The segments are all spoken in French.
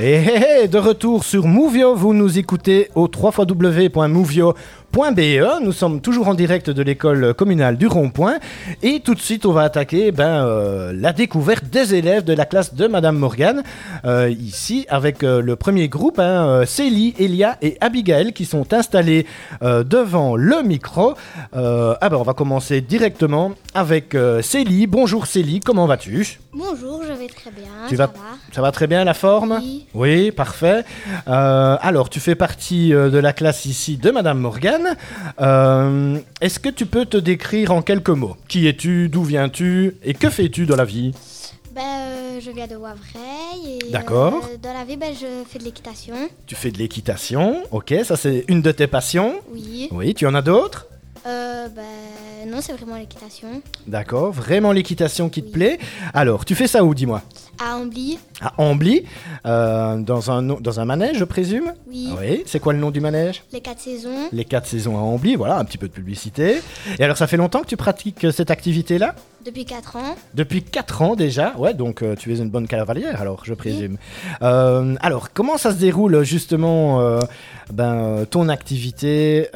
Et de retour sur Movio, vous nous écoutez au www.movio.be. Nous sommes toujours en direct de l'école communale du Rond-Point. Et tout de suite, on va attaquer ben, euh, la découverte des élèves de la classe de Madame Morgan. Euh, ici, avec euh, le premier groupe, hein, Célie, Elia et Abigail, qui sont installés devant le micro. Ah ben, on va commencer directement avec Célie. Bonjour Célie, comment vas-tu? Bonjour, je vais très bien. Tu ça vas- va? Ça va très bien la forme? Oui. Oui, parfait. Alors, tu fais partie de la classe ici de Madame Morgan. Euh, Est-ce que tu peux te décrire en quelques mots Qui es-tu D'où viens-tu Et que fais-tu dans la vie Ben, euh, je viens de Wavreil. et, D'accord. euh, dans la vie, ben, je fais de l'équitation. Tu fais de l'équitation, ok, ça c'est une de tes passions. Oui. Oui, tu en as d'autres Euh, ben, non, c'est vraiment l'équitation. D'accord, vraiment l'équitation qui te plaît. Alors, tu fais ça où, dis-moi? À Ambly, À Ambly, euh, dans, un, dans un manège, je présume? Oui. Oui, c'est quoi le nom du manège? Les quatre saisons. Les quatre saisons à Ambly, voilà, un petit peu de publicité. Et alors, ça fait longtemps que tu pratiques euh, cette activité-là? Depuis 4 ans. Depuis 4 ans déjà, ouais, donc euh, tu es une bonne cavalière alors, je présume. Euh, alors, comment ça se déroule justement ben, ton activité,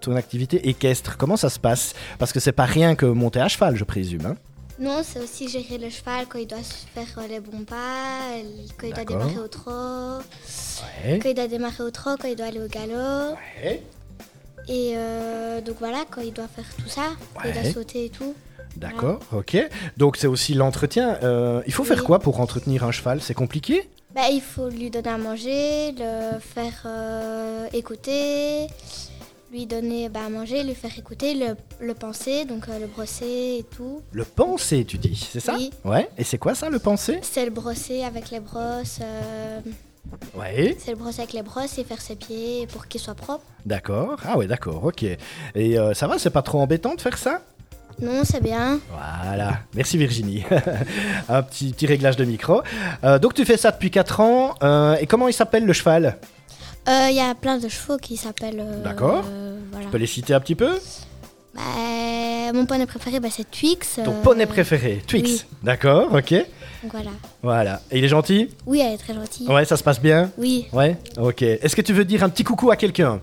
ton activité équestre? Comment ça se passe? Parce que c'est pas rien que monter à cheval, je présume. hein Non, c'est aussi gérer le cheval quand il doit faire les bons pas, quand il doit démarrer au trot, ouais. quand il doit démarrer au trot, quand il doit aller au galop. ouais. Et euh, donc voilà, quand il doit faire tout ça, quand il doit sauter et tout. D'accord, ok. Donc c'est aussi l'entretien. Euh, il faut faire quoi pour entretenir un cheval? C'est compliqué? Bah, il faut lui donner à manger, le faire euh, écouter, lui donner bah, à manger, lui faire écouter, le, le penser, donc euh, le brosser et tout. Le penser, tu dis, c'est ça Oui. Ouais. Et c'est quoi ça, le penser C'est le brosser avec les brosses, euh, Ouais. c'est le brosser avec les brosses et faire ses pieds pour qu'ils soient propres. D'accord. Ah ouais, d'accord, ok. Et euh, ça va, c'est pas trop embêtant de faire ça Non, c'est bien. Voilà, merci Virginie. Un petit, petit réglage de micro. Euh, donc tu fais ça depuis 4 ans. euh, et comment il s'appelle le cheval? Il y a plein de chevaux qui s'appellent. euh, D'accord. euh, voilà. Tu peux les citer un petit peu? Bah, mon poney préféré, bah, c'est Twix. Ton euh, poney préféré, Twix. oui. D'accord, ok. donc voilà. Voilà. Et il est gentil? Oui, elle est très gentille. Ouais, ça se passe bien? Oui. Ouais, ok. Est-ce que tu veux dire un petit coucou à quelqu'un?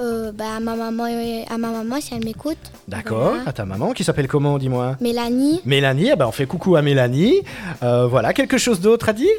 Euh, bah, à ma maman, à ma maman si elle m'écoute. D'accord. Voilà. À ta maman qui s'appelle comment, dis-moi? Mélanie. Mélanie, eh ben on fait coucou à Mélanie. Euh, voilà, quelque chose d'autre à dire?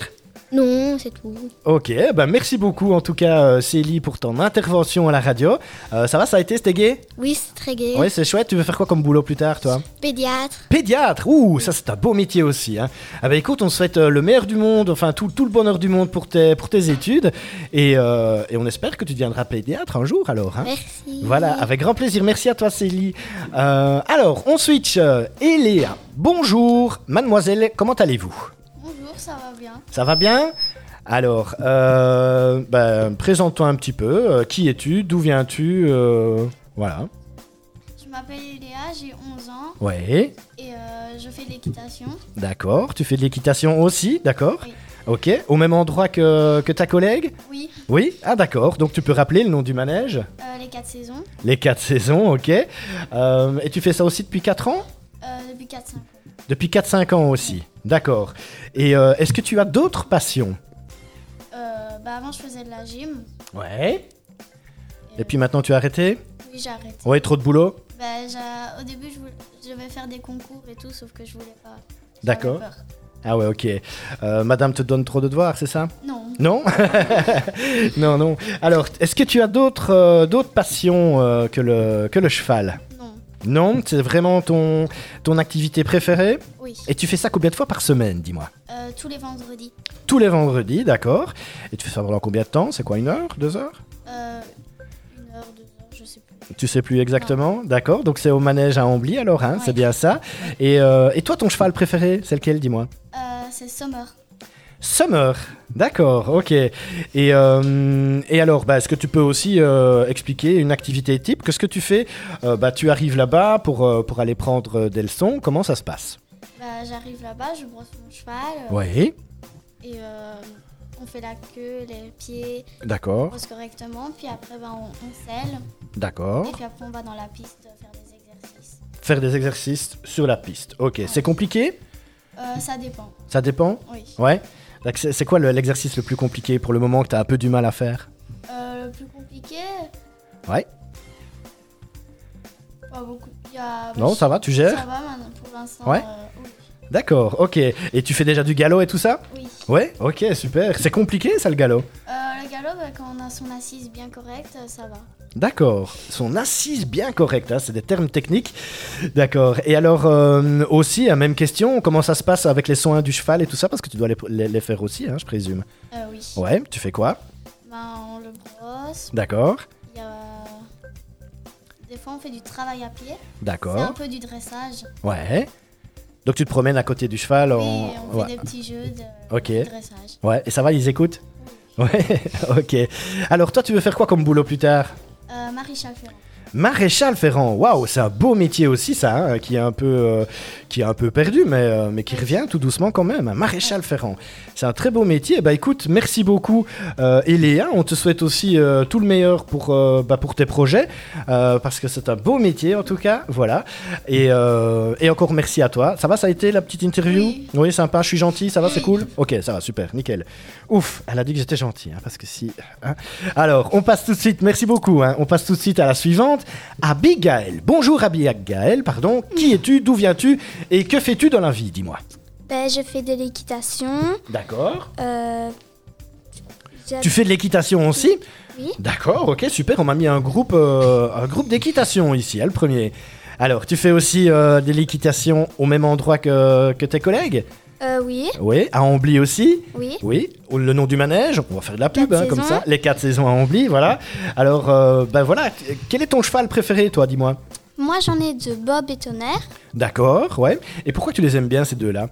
Non, c'est tout. Ok, ben merci beaucoup en tout cas euh, Célie pour ton intervention à la radio. Euh, ça va, ça a été, c'était gay Oui, c'est très gai. Ouais, c'est chouette. Tu veux faire quoi comme boulot plus tard, toi? Pédiatre. Pédiatre, ouh, ça c'est un beau métier aussi. Hein. Ah bah écoute, on souhaite euh, le meilleur du monde, enfin tout, tout le bonheur du monde pour tes, pour tes études. Et, et on espère que tu deviendras pédiatre un jour alors. Hein. Merci. Voilà, avec grand plaisir. Merci à toi Célie. Alors, on switch. Eléa, bonjour. Mademoiselle, comment allez-vous? Ça va bien. Ça va bien alors, euh, ben, présente-toi un petit peu. Euh, qui es-tu D'où viens-tu Euh, Voilà. Je m'appelle Léa, j'ai 11 ans Ouais, et euh, je fais de l'équitation. d'accord. Tu fais de l'équitation aussi, d'accord Oui. Ok. Au même endroit que, que ta collègue Oui, Oui Ah, d'accord. Donc tu peux rappeler le nom du manège euh, les 4 saisons, Les quatre saisons, ok. Euh, et tu fais ça aussi depuis 4 ans euh, depuis 4-5 ans. Depuis 4-5 ans aussi. D'accord. Et euh, est-ce que tu as d'autres passions? Euh, bah avant je faisais de la gym. Ouais. Et puis maintenant tu as arrêté? Oui, j'ai arrêté. Ouais, trop de boulot? Bah, au début je, voulais- je devais faire des concours et tout, sauf que je voulais pas. D'accord. Ah ouais, ok. Euh, madame te donne trop de devoirs, c'est ça? Non. Non? Non, non. Alors, est-ce que tu as d'autres euh, d'autres passions euh, que, le, que le cheval? Non. C'est vraiment ton, ton activité préférée Oui. Et tu fais ça combien de fois par semaine, dis-moi Euh, tous les vendredis. Tous les vendredis, d'accord. Et tu fais ça pendant combien de temps? C'est quoi, une heure Deux heures? Euh, une heure, deux heures, je sais plus. Tu sais plus exactement D'accord. Donc c'est au manège à Ambly alors, hein, Ouais. c'est bien ça. Et, euh, et toi, ton cheval préféré, c'est lequel, dis-moi? C'est Summer. Summer, d'accord, ok. Et, euh, et alors, bah, est-ce que tu peux aussi euh, expliquer une activité type? Qu'est-ce que tu fais? Euh, bah, Tu arrives là-bas pour, pour aller prendre des leçons. Comment ça se passe? Bah, j'arrive là-bas, je brosse mon cheval Oui, et on fait la queue, les pieds, on d'accord, brosse correctement, puis après bah, on, on selle. d'accord. Et puis après, on va dans la piste faire des exercices. Faire des exercices sur la piste. Ok, c'est compliqué? Ça dépend, Ça dépend? Oui. Ouais. C'est quoi le- l'exercice le plus compliqué pour le moment que tu as un peu du mal à faire? Euh, le plus compliqué? Ouais. Pas beaucoup. Il y a... Non, ça va, tu gères? Ça va maintenant pour l'instant. Ouais. euh, oui. D'accord, ok. Et tu fais déjà du galop et tout ça? Oui. Ouais, ok, super. C'est compliqué ça le galop? Euh, galop, bah, quand on a son assise bien correcte, euh, ça va. D'accord. Son assise bien correcte, hein, c'est des termes techniques. D'accord. Et alors, euh, aussi, la même question, comment ça se passe avec les soins du cheval et tout ça Parce que tu dois les, les- les faire aussi, hein, je présume. Euh, oui. Ouais, tu fais quoi? Ben, on le brosse. D'accord, Il y a... Des fois, on fait du travail à pied. C'est un d'accord. peu du dressage. Ouais. Donc tu te promènes à côté du cheval en... Oui, on fait ouais. des petits jeux de, Ok. de dressage. Ouais, et ça va, ils écoutent? Ouais, ok. Alors toi, tu veux faire quoi comme boulot plus tard? Euh, Maréchal. Maréchal Ferrand, waouh, c'est un beau métier aussi ça, hein, qui est un peu, euh, qui est un peu perdu, mais, euh, mais qui revient tout doucement quand même. hein. Maréchal Ferrand, c'est un très beau métier. Bah écoute, merci beaucoup, euh, Eléa. On te souhaite aussi euh, tout le meilleur pour, bah, pour tes projets, parce que c'est un beau métier en tout cas. Voilà. Et, et encore merci à toi. Ça va, ça a été la petite interview? Oui. sympa. Je suis gentil, ça va, c'est Oui. cool? Ok, ça va, super, nickel. Ouf, elle a dit que j'étais gentil, hein, parce que si. hein. Alors, on passe tout de suite. Merci beaucoup. on passe tout de suite à la suivante. Abigail. Bonjour Abigail, pardon. Qui es-tu? D'où viens-tu? Et que fais-tu dans la vie? Dis-moi. Ben, je fais de l'équitation. D'accord. Euh, Tu fais de l'équitation aussi? Oui. D'accord, ok, super. On m'a mis un groupe, euh, un groupe d'équitation ici, hein, le premier. Alors, tu fais aussi euh, de l'équitation au même endroit que, que tes collègues? Euh, oui, Oui. À Ambly aussi oui. Oui. Le nom du manège On va faire de la pub, hein, comme ça. Les quatre saisons à Ambly, voilà. Alors, euh, ben voilà. Quel est ton cheval préféré, toi, dis-moi? Moi, j'en ai de Bob et Tonnerre. D'accord, ouais. Et pourquoi tu les aimes bien, ces deux-là?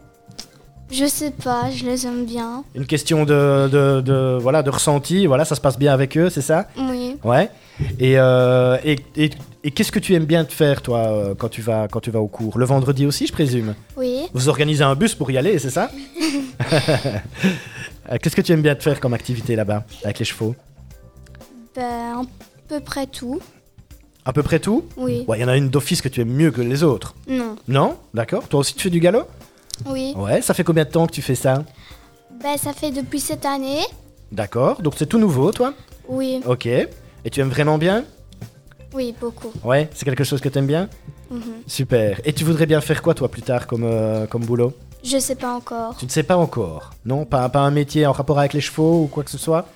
Je sais pas, je les aime bien. Une question de, de, de- voilà, de ressenti, voilà, ça se passe bien avec eux, c'est ça? Oui. Ouais. Et, euh, et, et- et qu'est-ce que tu aimes bien te faire, toi, euh, quand tu, vas, quand tu vas au cours? Le vendredi aussi, je présume? Oui. Vous organisez un bus pour y aller, c'est ça? Euh, Qu'est-ce que tu aimes bien te faire comme activité là-bas, avec les chevaux? Ben, à peu près tout. À peu près tout? Oui. Ouais, il y en a une d'office que tu aimes mieux que les autres. Non. Non? D'accord. Toi aussi, tu fais du galop? Oui. Ouais, ça fait combien de temps que tu fais ça? Ben, ça fait depuis cette année. D'accord. Donc c'est tout nouveau, toi? Oui. Ok. Et tu aimes vraiment bien? Oui, beaucoup. Ouais, c'est quelque chose que tu aimes bien Mhm. Super. Et tu voudrais bien faire quoi, toi, plus tard, comme, euh, comme boulot Je sais pas encore. Tu ne sais pas encore Non pas, pas un métier en rapport avec les chevaux ou quoi que ce soit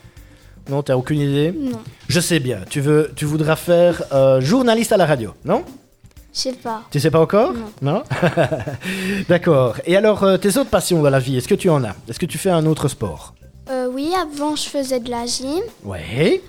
Non, t'as aucune idée Non. Je sais bien. Tu, veux, tu voudras faire euh, journaliste à la radio, non Je sais pas. Tu sais pas encore Non. D'accord. Et alors, euh, tes autres passions dans la vie, est-ce que tu en as? Est-ce que tu fais un autre sport? Euh, oui, avant, je faisais de la gym. Ouais.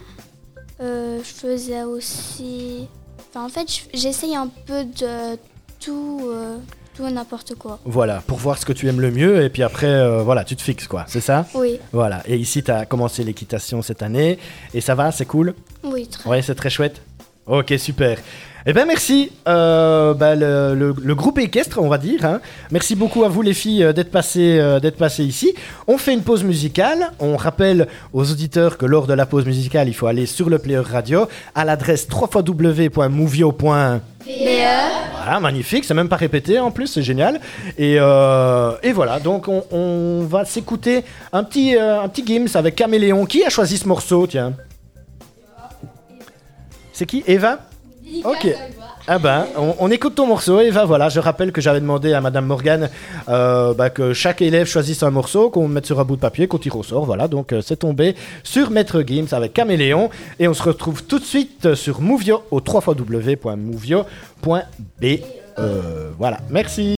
Euh, je faisais aussi... Enfin, en fait, je- j'essaye un peu de tout, euh, tout n'importe quoi. Voilà, pour voir ce que tu aimes le mieux, et puis après, euh, voilà, tu te fixes, quoi, c'est ça? Oui. Voilà, et ici, tu as commencé l'équitation cette année, et ça va, c'est cool? Oui, très Ouais, c'est très chouette. Ok, super. Eh bien, merci, euh, bah, le, groupe équestre, on va dire. hein. Merci beaucoup à vous, les filles, euh, d'être passées, euh, d'être passées ici. On fait une pause musicale. On rappelle aux auditeurs que lors de la pause musicale, il faut aller sur le player radio à l'adresse www.movio.be. Voilà, magnifique, c'est même pas répété en plus, c'est génial. Et, voilà, donc on, va s'écouter un petit, un petit Gims avec Caméléon. Qui a choisi ce morceau, tiens? C'est qui Eva Ok. Ah ben, on, on écoute ton morceau, Eva. Voilà, je rappelle que j'avais demandé à Madame Morgan euh, bah, que chaque élève choisisse un morceau, qu'on mette sur un bout de papier, qu'on tire au sort. Voilà, donc euh, c'est tombé sur Maître Gims avec Caméléon. Et on se retrouve tout de suite sur Movio au www.movio.be. Euh, voilà, merci.